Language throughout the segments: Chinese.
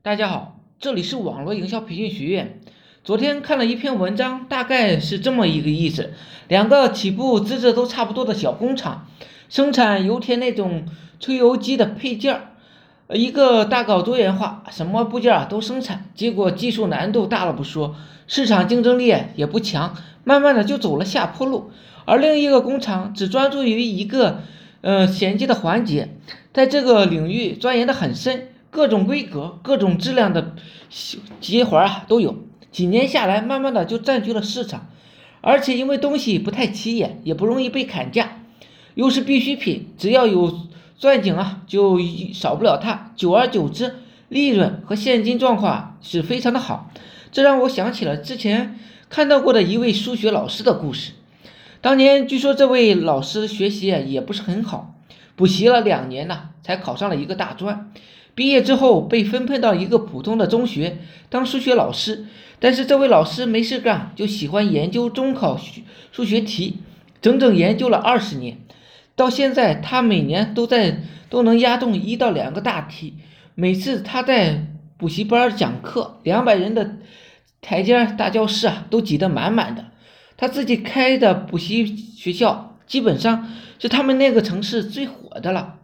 大家好，这里是网络营销培训学院。昨天看了一篇文章，大概是这么一个意思：两个起步资质都差不多的小工厂，生产油田那种吹油机的配件儿，一个大搞多元化，什么部件啊都生产，结果技术难度大了不说，市场竞争力也不强，慢慢的就走了下坡路。而另一个工厂只专注于一个呃衔接的环节，在这个领域钻研的很深。各种规格、各种质量的接环啊都有，几年下来，慢慢的就占据了市场，而且因为东西不太起眼，也不容易被砍价，又是必需品，只要有钻井啊，就少不了它。久而久之，利润和现金状况是非常的好。这让我想起了之前看到过的一位数学老师的故事。当年据说这位老师学习也不是很好，补习了两年呢，才考上了一个大专。毕业之后被分配到一个普通的中学当数学老师，但是这位老师没事干，就喜欢研究中考数学题，整整研究了二十年，到现在他每年都在都能压中一到两个大题。每次他在补习班讲课，两百人的台阶大教室啊都挤得满满的。他自己开的补习学校基本上是他们那个城市最火的了。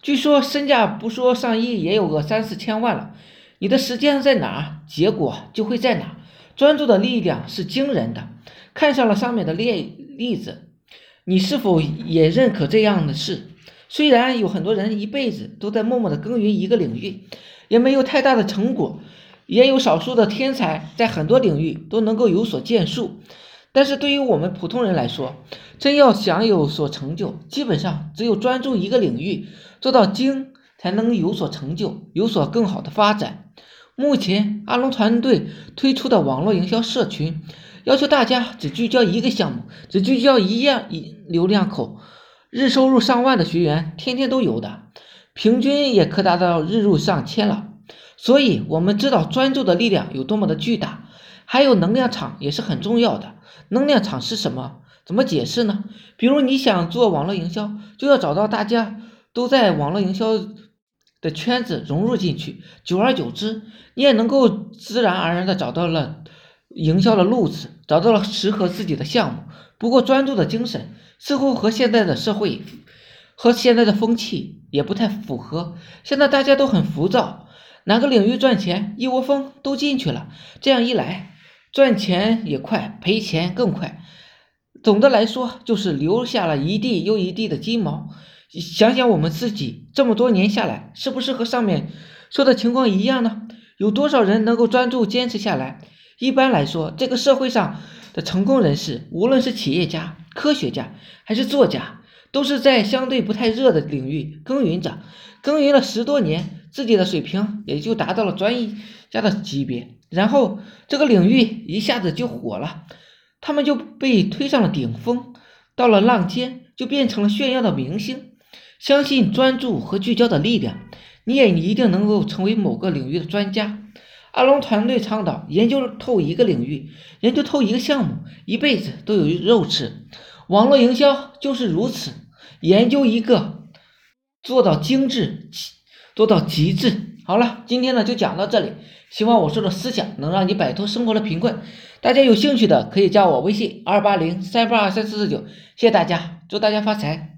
据说身价不说上亿，也有个三四千万了。你的时间在哪，结果就会在哪。专注的力量是惊人的。看上了上面的例例子，你是否也认可这样的事？虽然有很多人一辈子都在默默的耕耘一个领域，也没有太大的成果，也有少数的天才在很多领域都能够有所建树。但是对于我们普通人来说，真要想有所成就，基本上只有专注一个领域。做到精才能有所成就，有所更好的发展。目前阿龙团队推出的网络营销社群，要求大家只聚焦一个项目，只聚焦一样一流量口，日收入上万的学员天天都有的，平均也可达到日入上千了。所以，我们知道专注的力量有多么的巨大，还有能量场也是很重要的。能量场是什么？怎么解释呢？比如你想做网络营销，就要找到大家。都在网络营销的圈子融入进去，久而久之，你也能够自然而然的找到了营销的路子，找到了适合自己的项目。不过，专注的精神似乎和现在的社会和现在的风气也不太符合。现在大家都很浮躁，哪个领域赚钱，一窝蜂都进去了。这样一来，赚钱也快，赔钱更快。总的来说，就是留下了一地又一地的鸡毛。想想我们自己这么多年下来，是不是和上面说的情况一样呢？有多少人能够专注坚持下来？一般来说，这个社会上的成功人士，无论是企业家、科学家还是作家，都是在相对不太热的领域耕耘着，耕耘了十多年，自己的水平也就达到了专家的级别，然后这个领域一下子就火了，他们就被推上了顶峰，到了浪尖就变成了炫耀的明星。相信专注和聚焦的力量，你也一定能够成为某个领域的专家。阿龙团队倡导研究透一个领域，研究透一个项目，一辈子都有肉吃。网络营销就是如此，研究一个，做到精致，做到极致。好了，今天呢就讲到这里，希望我说的思想能让你摆脱生活的贫困。大家有兴趣的可以加我微信二八零三八二三四四九，谢谢大家，祝大家发财。